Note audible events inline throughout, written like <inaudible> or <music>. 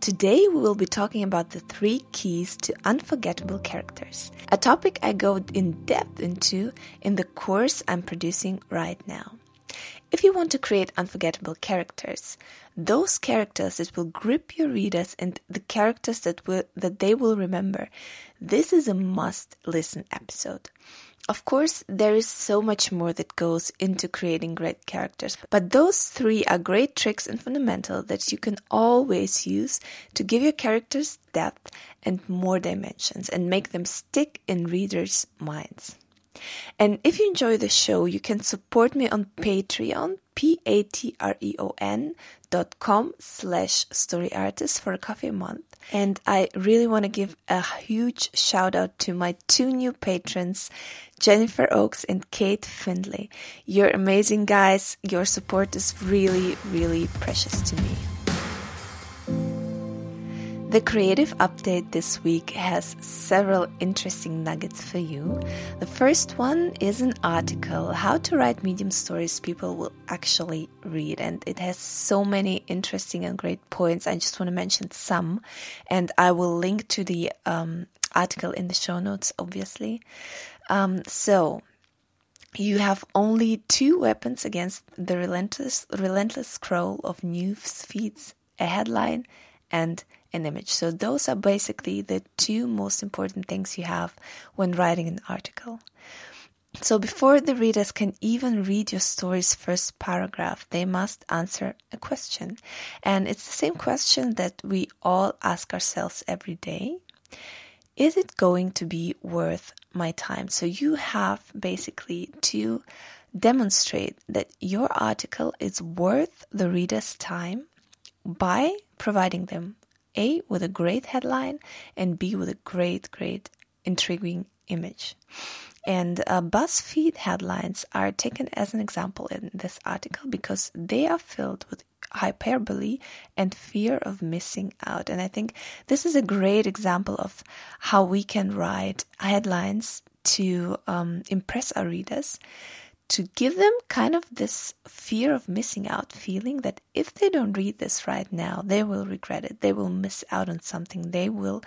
Today we will be talking about the three keys to unforgettable characters, a topic I go in depth into in the course I'm producing right now. If you want to create unforgettable characters, those characters that will grip your readers and the characters that will that they will remember, this is a must listen episode. Of course, there is so much more that goes into creating great characters, but those three are great tricks and fundamental that you can always use to give your characters depth and more dimensions and make them stick in readers' minds. And if you enjoy the show, you can support me on Patreon, P-A-T-R-E-O-N dot com slash story artist for a coffee a month. And I really want to give a huge shout out to my two new patrons, Jennifer Oaks and Kate Findlay. You're amazing guys. Your support is really, really precious to me. The creative update this week has several interesting nuggets for you. The first one is an article How to Write Medium Stories People Will Actually Read, and it has so many interesting and great points. I just want to mention some, and I will link to the um, article in the show notes, obviously. Um, so, you have only two weapons against the relentless, relentless scroll of news feeds: a headline and an image. So those are basically the two most important things you have when writing an article. So before the readers can even read your story's first paragraph, they must answer a question. And it's the same question that we all ask ourselves every day. Is it going to be worth my time? So you have basically to demonstrate that your article is worth the reader's time by providing them a, with a great headline, and B, with a great, great, intriguing image. And uh, BuzzFeed headlines are taken as an example in this article because they are filled with hyperbole and fear of missing out. And I think this is a great example of how we can write headlines to um, impress our readers to give them kind of this fear of missing out feeling that if they don't read this right now, they will regret it. They will miss out on something. They will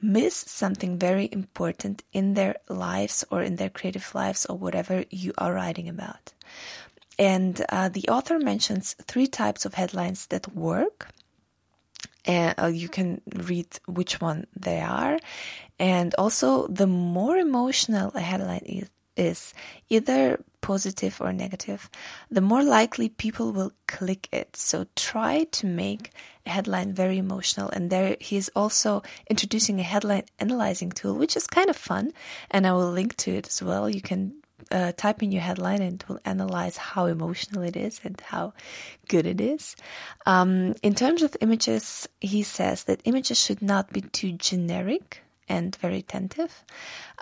miss something very important in their lives or in their creative lives or whatever you are writing about. And uh, the author mentions three types of headlines that work. And uh, you can read which one they are. And also, the more emotional a headline is, is either positive or negative, the more likely people will click it. So try to make a headline very emotional. And there he is also introducing a headline analyzing tool, which is kind of fun. And I will link to it as well. You can uh, type in your headline and it will analyze how emotional it is and how good it is. Um, in terms of images, he says that images should not be too generic and very attentive.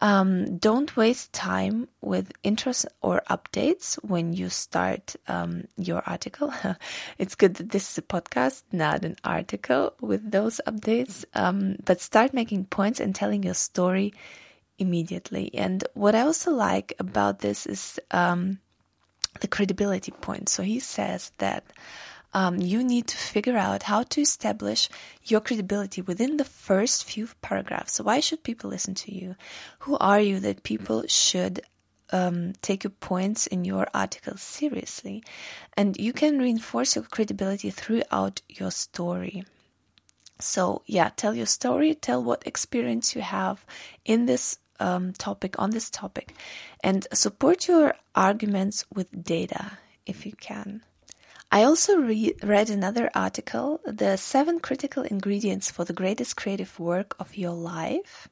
Um, don't waste time with intros or updates when you start um, your article. <laughs> it's good that this is a podcast, not an article with those updates. Um, but start making points and telling your story immediately. And what I also like about this is um, the credibility point. So he says that um, you need to figure out how to establish your credibility within the first few paragraphs. So, why should people listen to you? Who are you that people should um, take your points in your article seriously? And you can reinforce your credibility throughout your story. So, yeah, tell your story, tell what experience you have in this um, topic, on this topic, and support your arguments with data if you can. I also re- read another article, The Seven Critical Ingredients for the Greatest Creative Work of Your Life.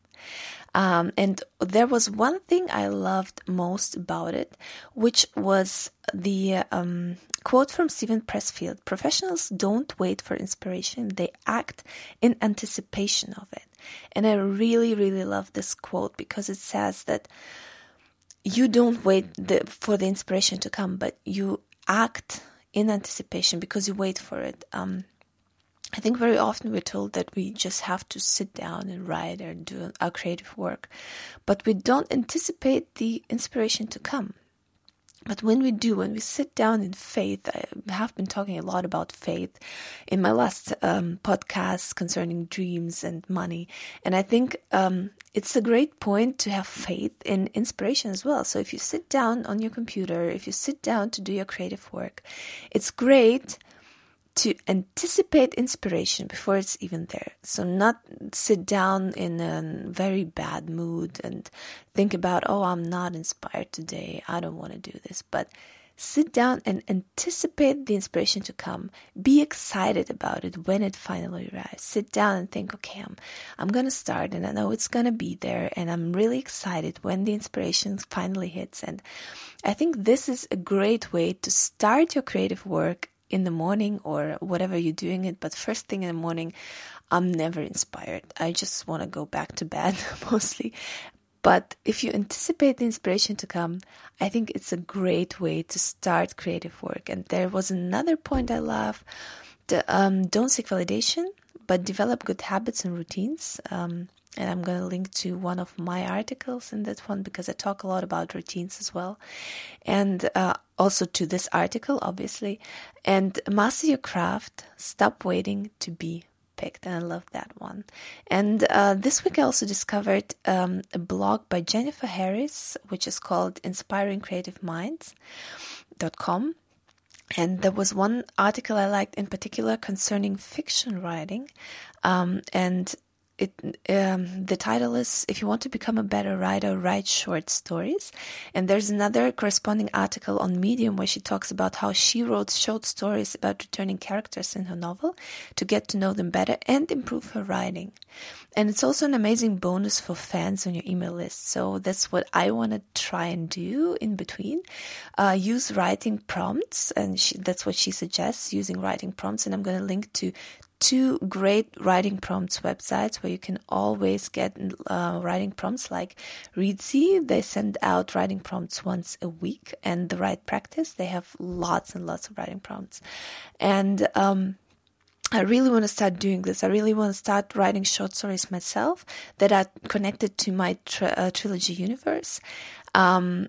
Um, and there was one thing I loved most about it, which was the um, quote from Steven Pressfield Professionals don't wait for inspiration, they act in anticipation of it. And I really, really love this quote because it says that you don't wait the, for the inspiration to come, but you act in anticipation because you wait for it. Um, I think very often we're told that we just have to sit down and write or do our creative work, but we don't anticipate the inspiration to come. But when we do, when we sit down in faith, I have been talking a lot about faith in my last um, podcast concerning dreams and money. And I think um, it's a great point to have faith in inspiration as well. So if you sit down on your computer, if you sit down to do your creative work, it's great to anticipate inspiration before it's even there. So not sit down in a very bad mood and think about, oh, I'm not inspired today. I don't want to do this. But sit down and anticipate the inspiration to come. Be excited about it when it finally arrives. Sit down and think, okay, I'm, I'm going to start and I know it's going to be there and I'm really excited when the inspiration finally hits. And I think this is a great way to start your creative work in the morning or whatever you're doing it, but first thing in the morning, I'm never inspired. I just want to go back to bed <laughs> mostly. But if you anticipate the inspiration to come, I think it's a great way to start creative work. And there was another point I love the, um, don't seek validation, but develop good habits and routines. Um, and I'm going to link to one of my articles in that one because I talk a lot about routines as well, and uh, also to this article, obviously. And master your craft. Stop waiting to be picked, and I love that one. And uh, this week I also discovered um, a blog by Jennifer Harris, which is called Inspiring Creative Minds.com. And there was one article I liked in particular concerning fiction writing. Um, and it um, the title is if you want to become a better writer write short stories. And there's another corresponding article on medium where she talks about how she wrote short stories about returning characters in her novel to get to know them better and improve her writing. And it's also an amazing bonus for fans on your email list. So that's what i want to try and do in between. Uh, use writing prompts and she, that's what she suggests using writing prompts. And i'm going to link to two great writing prompts websites where you can always get uh, writing prompts like Reedsy. They send out writing prompts once a week, and the Write Practice. They have lots and lots of writing prompts, and um, I really want to start doing this. I really want to start writing short stories myself that are connected to my uh, trilogy universe. Um,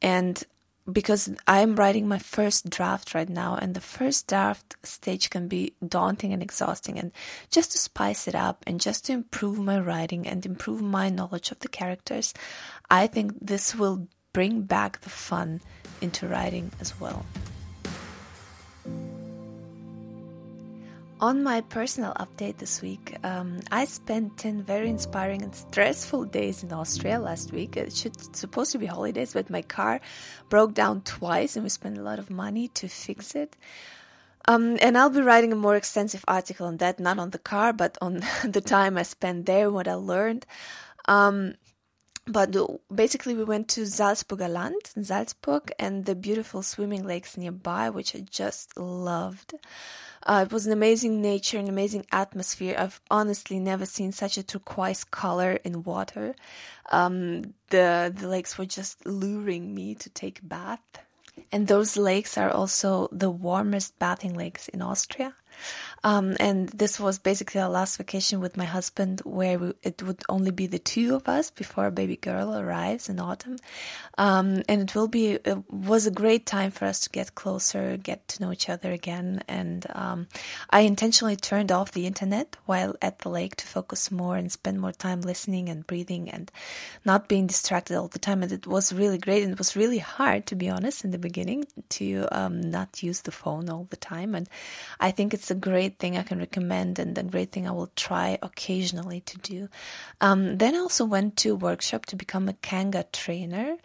and because I'm writing my first draft right now, and the first draft stage can be daunting and exhausting. And just to spice it up and just to improve my writing and improve my knowledge of the characters, I think this will bring back the fun into writing as well. On my personal update this week, um, I spent 10 very inspiring and stressful days in Austria last week. It should supposed to be holidays, but my car broke down twice and we spent a lot of money to fix it. Um, and I'll be writing a more extensive article on that, not on the car, but on <laughs> the time I spent there, what I learned. Um, but basically, we went to Salzburger Land in Salzburg and the beautiful swimming lakes nearby, which I just loved. Uh, it was an amazing nature, an amazing atmosphere. I've honestly never seen such a turquoise color in water. Um, the the lakes were just luring me to take a bath. And those lakes are also the warmest bathing lakes in Austria. Um, and this was basically our last vacation with my husband, where we, it would only be the two of us before a baby girl arrives in autumn. Um, and it will be it was a great time for us to get closer, get to know each other again. And um, I intentionally turned off the internet while at the lake to focus more and spend more time listening and breathing and not being distracted all the time. And it was really great. And it was really hard, to be honest, in the beginning to um, not use the phone all the time. And I think it's a great great thing I can recommend and a great thing I will try occasionally to do. Um, then I also went to a workshop to become a Kanga trainer.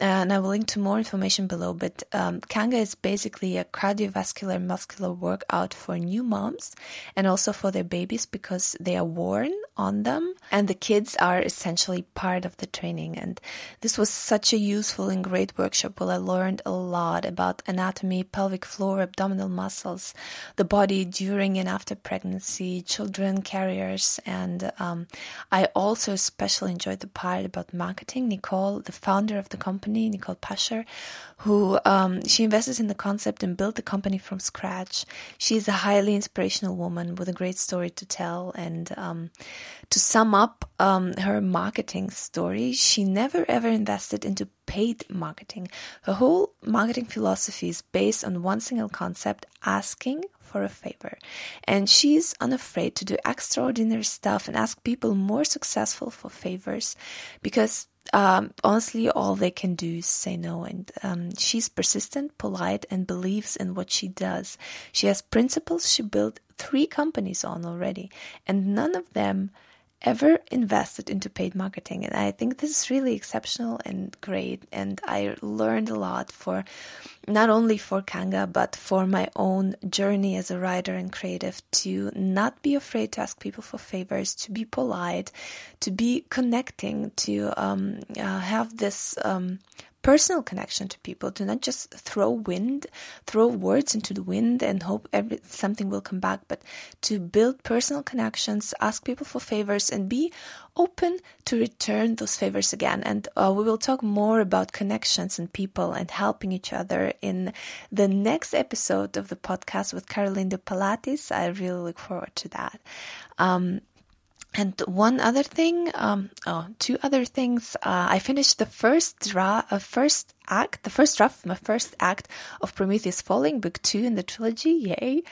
And I will link to more information below. But um, Kanga is basically a cardiovascular muscular workout for new moms and also for their babies because they are worn on them and the kids are essentially part of the training. And this was such a useful and great workshop where I learned a lot about anatomy, pelvic floor, abdominal muscles, the body during and after pregnancy, children, carriers, and um, I also especially enjoyed the part about marketing. Nicole, the founder of the company, Nicole Pascher, who um, she invested in the concept and built the company from scratch. She's a highly inspirational woman with a great story to tell. And um, to sum up um, her marketing story, she never ever invested into paid marketing. Her whole marketing philosophy is based on one single concept asking for a favor. And she's unafraid to do extraordinary stuff and ask people more successful for favors because um, honestly, all they can do is say no. And um, she's persistent, polite, and believes in what she does. She has principles she built three companies on already, and none of them ever invested into paid marketing. And I think this is really exceptional and great. And I learned a lot for not only for Kanga, but for my own journey as a writer and creative to not be afraid to ask people for favors, to be polite, to be connecting, to um, uh, have this um, personal connection to people, to not just throw wind, throw words into the wind and hope every, something will come back, but to build personal connections, ask people for favors, and be open to return those favors again. And uh, we will talk more about connections and people and helping each other in the next episode of the podcast with Caroline de Palatis. I really look forward to that. Um, and one other thing, um, oh, two other things. Uh, I finished the first draft, uh, first act, the first draft, my first act of Prometheus Falling, book two in the trilogy. Yay!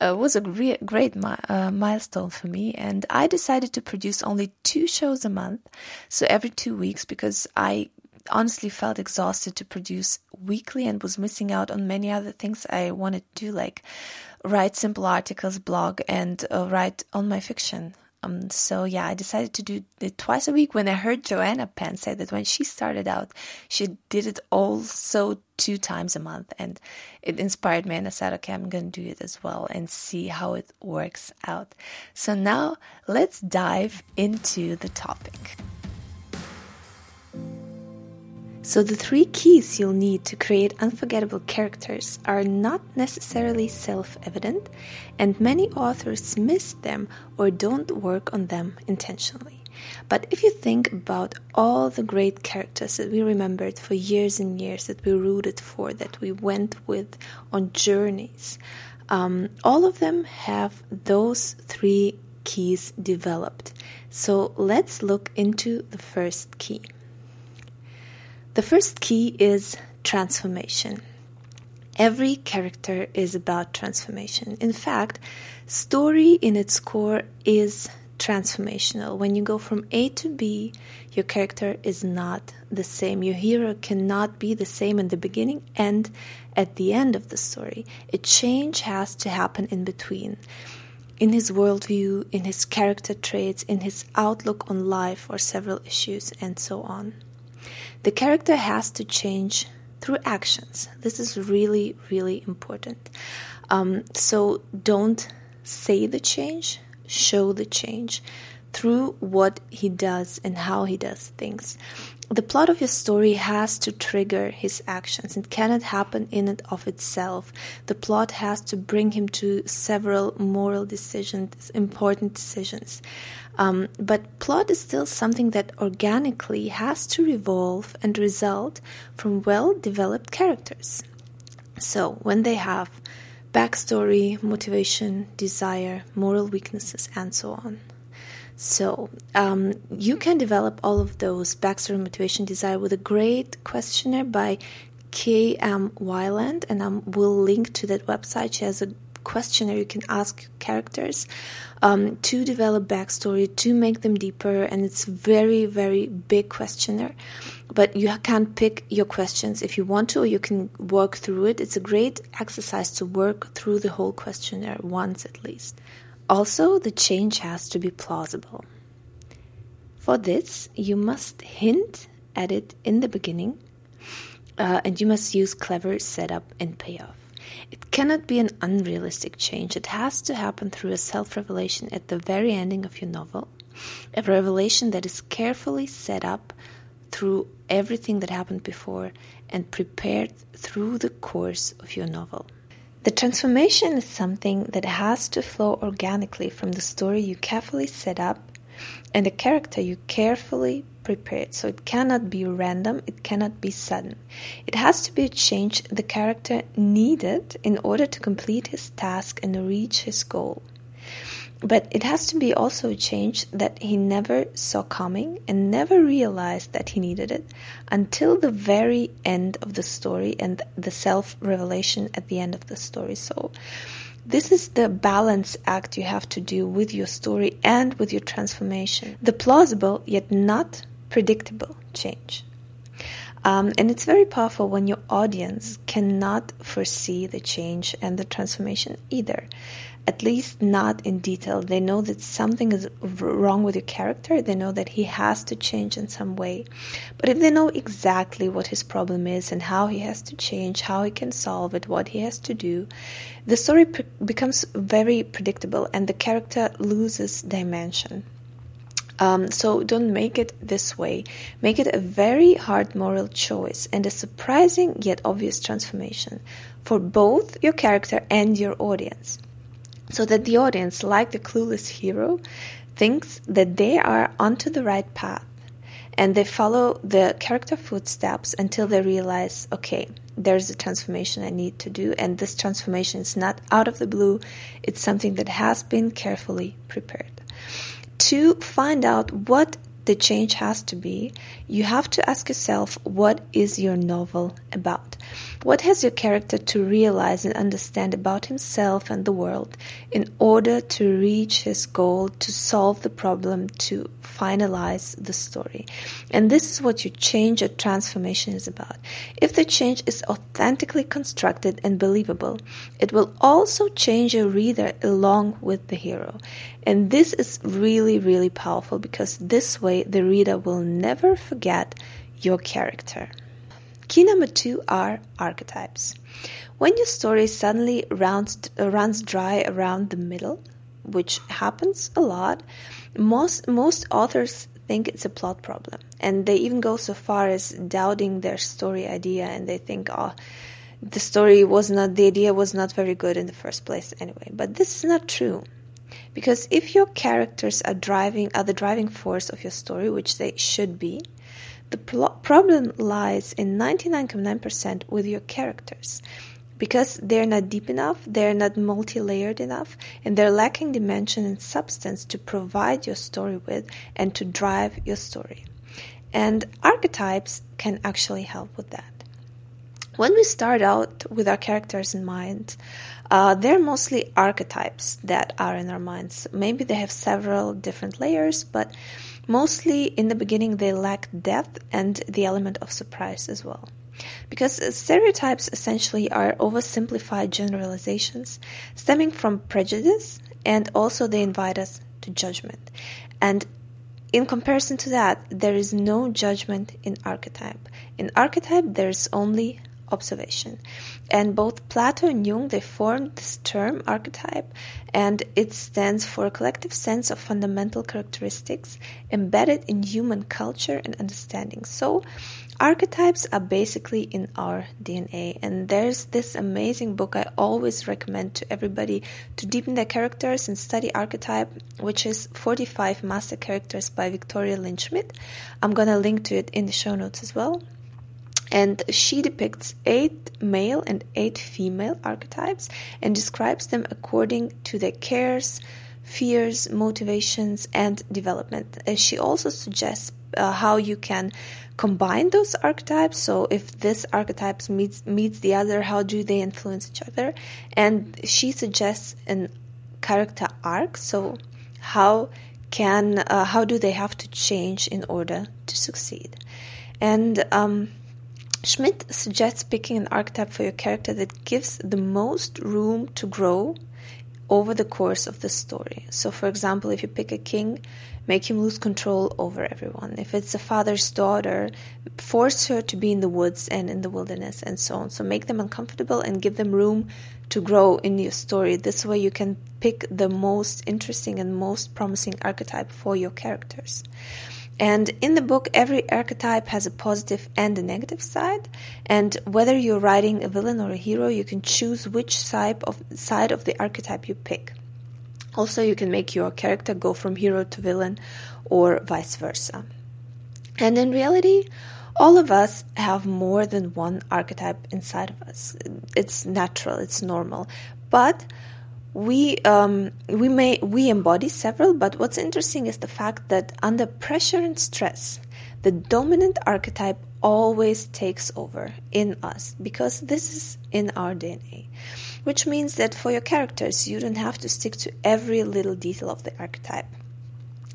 Uh, was a great, great mi- uh, milestone for me, and I decided to produce only two shows a month, so every two weeks, because I honestly felt exhausted to produce weekly and was missing out on many other things I wanted to do, like write simple articles, blog, and uh, write on my fiction. Um, so yeah, I decided to do it twice a week. When I heard Joanna Penn say that when she started out, she did it also two times a month, and it inspired me. And I said, okay, I'm to do it as well and see how it works out. So now let's dive into the topic. So, the three keys you'll need to create unforgettable characters are not necessarily self evident, and many authors miss them or don't work on them intentionally. But if you think about all the great characters that we remembered for years and years, that we rooted for, that we went with on journeys, um, all of them have those three keys developed. So, let's look into the first key. The first key is transformation. Every character is about transformation. In fact, story in its core is transformational. When you go from A to B, your character is not the same. Your hero cannot be the same in the beginning and at the end of the story. A change has to happen in between. In his worldview, in his character traits, in his outlook on life or several issues, and so on. The character has to change through actions. This is really, really important. Um, so don't say the change, show the change through what he does and how he does things. The plot of your story has to trigger his actions. It cannot happen in and of itself. The plot has to bring him to several moral decisions, important decisions. Um, but plot is still something that organically has to revolve and result from well developed characters. So, when they have backstory, motivation, desire, moral weaknesses, and so on. So, um, you can develop all of those backstory, motivation, desire with a great questionnaire by K.M. Weiland, and I will link to that website. She has a questionnaire you can ask characters um, to develop backstory to make them deeper and it's very very big questionnaire but you can't pick your questions if you want to or you can work through it it's a great exercise to work through the whole questionnaire once at least also the change has to be plausible for this you must hint at it in the beginning uh, and you must use clever setup and payoff. It cannot be an unrealistic change. It has to happen through a self revelation at the very ending of your novel, a revelation that is carefully set up through everything that happened before and prepared through the course of your novel. The transformation is something that has to flow organically from the story you carefully set up and the character you carefully prepared. So it cannot be random, it cannot be sudden. It has to be a change the character needed in order to complete his task and reach his goal. But it has to be also a change that he never saw coming and never realized that he needed it until the very end of the story and the self revelation at the end of the story. So, this is the balance act you have to do with your story and with your transformation. The plausible yet not predictable change. Um, and it's very powerful when your audience cannot foresee the change and the transformation either at least not in detail. They know that something is wrong with your character. They know that he has to change in some way. But if they know exactly what his problem is and how he has to change, how he can solve it, what he has to do, the story pre- becomes very predictable and the character loses dimension. Um, so don't make it this way. Make it a very hard moral choice and a surprising yet obvious transformation for both your character and your audience so that the audience, like the clueless hero, thinks that they are onto the right path and they follow the character footsteps until they realize, okay, there's a transformation I need to do, and this transformation is not out of the blue, it's something that has been carefully prepared. To find out what the change has to be, you have to ask yourself what is your novel about? What has your character to realize and understand about himself and the world in order to reach his goal, to solve the problem, to finalize the story? And this is what your change or transformation is about. If the change is authentically constructed and believable, it will also change your reader along with the hero. And this is really, really powerful because this way the reader will never forget your character. Key number two are archetypes. When your story suddenly runs, uh, runs dry around the middle, which happens a lot, most, most authors think it's a plot problem. And they even go so far as doubting their story idea and they think, oh, the story was not, the idea was not very good in the first place anyway. But this is not true. Because if your characters are driving are the driving force of your story, which they should be, the problem lies in 99.9% with your characters. Because they're not deep enough, they're not multi layered enough, and they're lacking dimension and substance to provide your story with and to drive your story. And archetypes can actually help with that. When we start out with our characters in mind, uh, they're mostly archetypes that are in our minds. Maybe they have several different layers, but mostly in the beginning they lack depth and the element of surprise as well. Because stereotypes essentially are oversimplified generalizations stemming from prejudice and also they invite us to judgment. And in comparison to that, there is no judgment in archetype. In archetype, there is only observation. And both Plato and Jung they formed this term archetype, and it stands for a collective sense of fundamental characteristics embedded in human culture and understanding. So, archetypes are basically in our DNA, and there's this amazing book I always recommend to everybody to deepen their characters and study archetype, which is 45 Master Characters by Victoria Lynn Schmidt. I'm gonna link to it in the show notes as well. And she depicts eight male and eight female archetypes and describes them according to their cares, fears, motivations, and development. And she also suggests uh, how you can combine those archetypes. So if this archetype meets meets the other, how do they influence each other? And she suggests an character arc. So how can uh, how do they have to change in order to succeed? And um, Schmidt suggests picking an archetype for your character that gives the most room to grow over the course of the story. So, for example, if you pick a king, make him lose control over everyone. If it's a father's daughter, force her to be in the woods and in the wilderness and so on. So make them uncomfortable and give them room to grow in your story. This way you can pick the most interesting and most promising archetype for your characters. And in the book, every archetype has a positive and a negative side. And whether you're writing a villain or a hero, you can choose which side of, side of the archetype you pick. Also, you can make your character go from hero to villain or vice versa. And in reality, all of us have more than one archetype inside of us. It's natural, it's normal. But we um, we may we embody several, but what's interesting is the fact that under pressure and stress, the dominant archetype always takes over in us because this is in our DNA. Which means that for your characters, you don't have to stick to every little detail of the archetype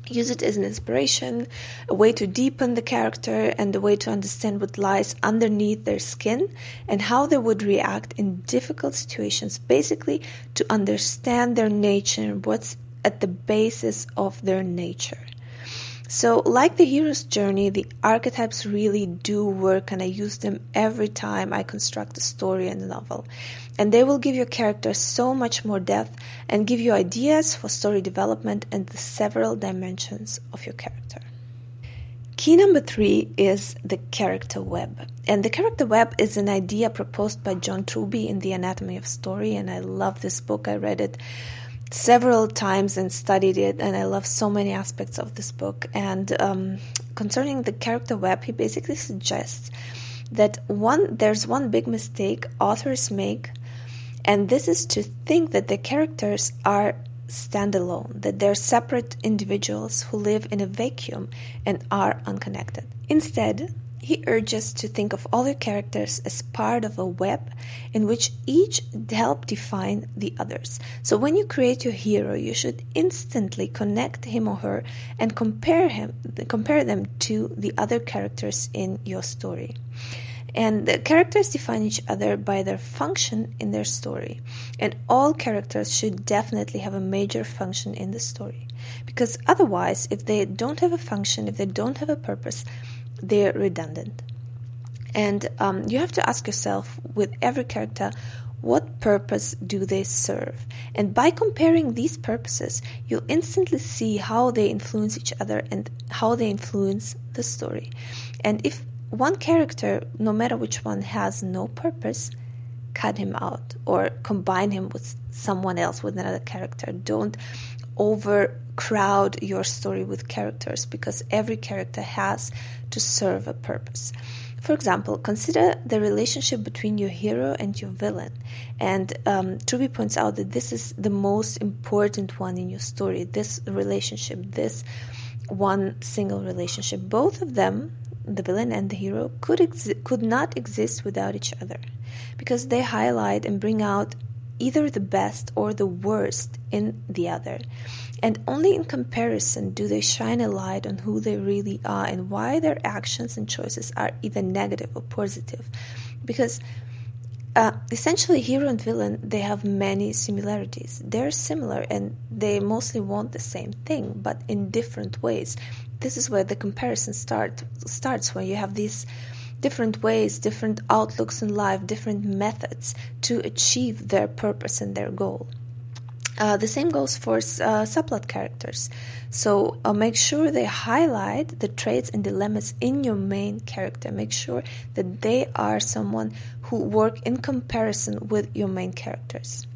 use it as an inspiration, a way to deepen the character, and a way to understand what lies underneath their skin and how they would react in difficult situations. Basically, to understand their nature and what's at the basis of their nature. So, like the hero's journey, the archetypes really do work, and I use them every time I construct a story in a novel. And they will give your character so much more depth and give you ideas for story development and the several dimensions of your character. Key number three is the character web. And the character web is an idea proposed by John Truby in The Anatomy of Story, and I love this book. I read it several times and studied it, and I love so many aspects of this book. And um, concerning the character web, he basically suggests that one there's one big mistake authors make, and this is to think that the characters are standalone, that they're separate individuals who live in a vacuum and are unconnected. Instead, he urges to think of all your characters as part of a web in which each help define the others. So when you create your hero, you should instantly connect him or her and compare him compare them to the other characters in your story. And the characters define each other by their function in their story. And all characters should definitely have a major function in the story. Because otherwise, if they don't have a function, if they don't have a purpose, they're redundant. And um, you have to ask yourself with every character, what purpose do they serve? And by comparing these purposes, you'll instantly see how they influence each other and how they influence the story. And if one character, no matter which one, has no purpose, cut him out or combine him with someone else, with another character. Don't overcrowd your story with characters because every character has to serve a purpose. For example, consider the relationship between your hero and your villain. And um, Truby points out that this is the most important one in your story this relationship, this one single relationship. Both of them, the villain and the hero, could, exi- could not exist without each other because they highlight and bring out either the best or the worst in the other. And only in comparison do they shine a light on who they really are and why their actions and choices are either negative or positive. Because uh, essentially, hero and villain they have many similarities. They're similar and they mostly want the same thing, but in different ways. This is where the comparison start starts when you have these different ways, different outlooks in life, different methods to achieve their purpose and their goal. Uh, the same goes for uh, subplot characters. So uh, make sure they highlight the traits and dilemmas in your main character. Make sure that they are someone who work in comparison with your main characters.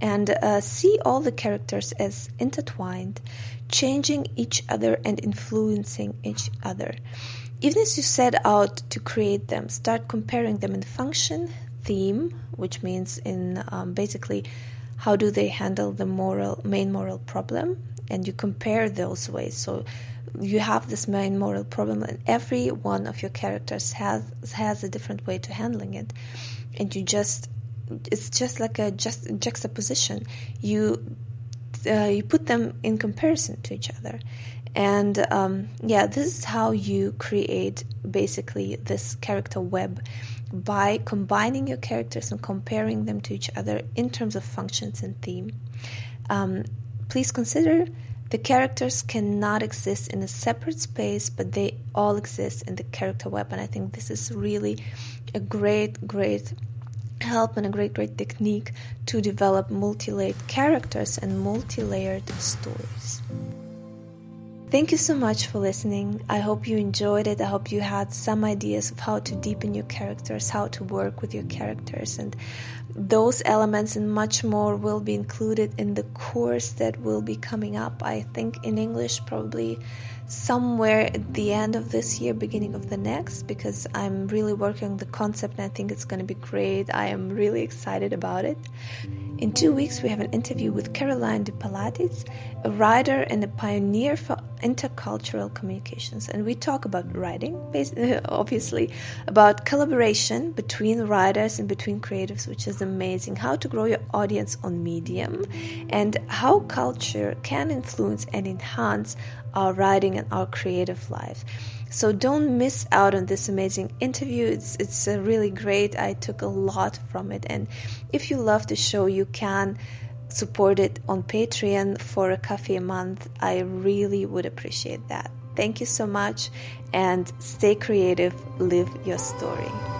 And uh, see all the characters as intertwined, changing each other and influencing each other. Even as you set out to create them, start comparing them in function, theme, which means in um, basically how do they handle the moral main moral problem and you compare those ways. So you have this main moral problem and every one of your characters has has a different way to handling it. And you just it's just like a just juxtaposition. You uh, you put them in comparison to each other and um, yeah this is how you create basically this character web by combining your characters and comparing them to each other in terms of functions and theme. Um, please consider The characters cannot exist in a separate space, but they all exist in the character web. And I think this is really a great, great help and a great, great technique to develop multi layered characters and multi layered stories. Thank you so much for listening. I hope you enjoyed it. I hope you had some ideas of how to deepen your characters, how to work with your characters, and those elements and much more will be included in the course that will be coming up. I think in English, probably somewhere at the end of this year, beginning of the next, because I'm really working on the concept and I think it's going to be great. I am really excited about it. In two weeks, we have an interview with Caroline de Palatis, a writer and a pioneer for intercultural communications. And we talk about writing, <laughs> obviously, about collaboration between writers and between creatives, which is amazing, how to grow your audience on Medium, and how culture can influence and enhance our writing and our creative life. So don't miss out on this amazing interview. It's it's really great. I took a lot from it, and if you love the show, you can support it on Patreon for a coffee a month. I really would appreciate that. Thank you so much, and stay creative. Live your story.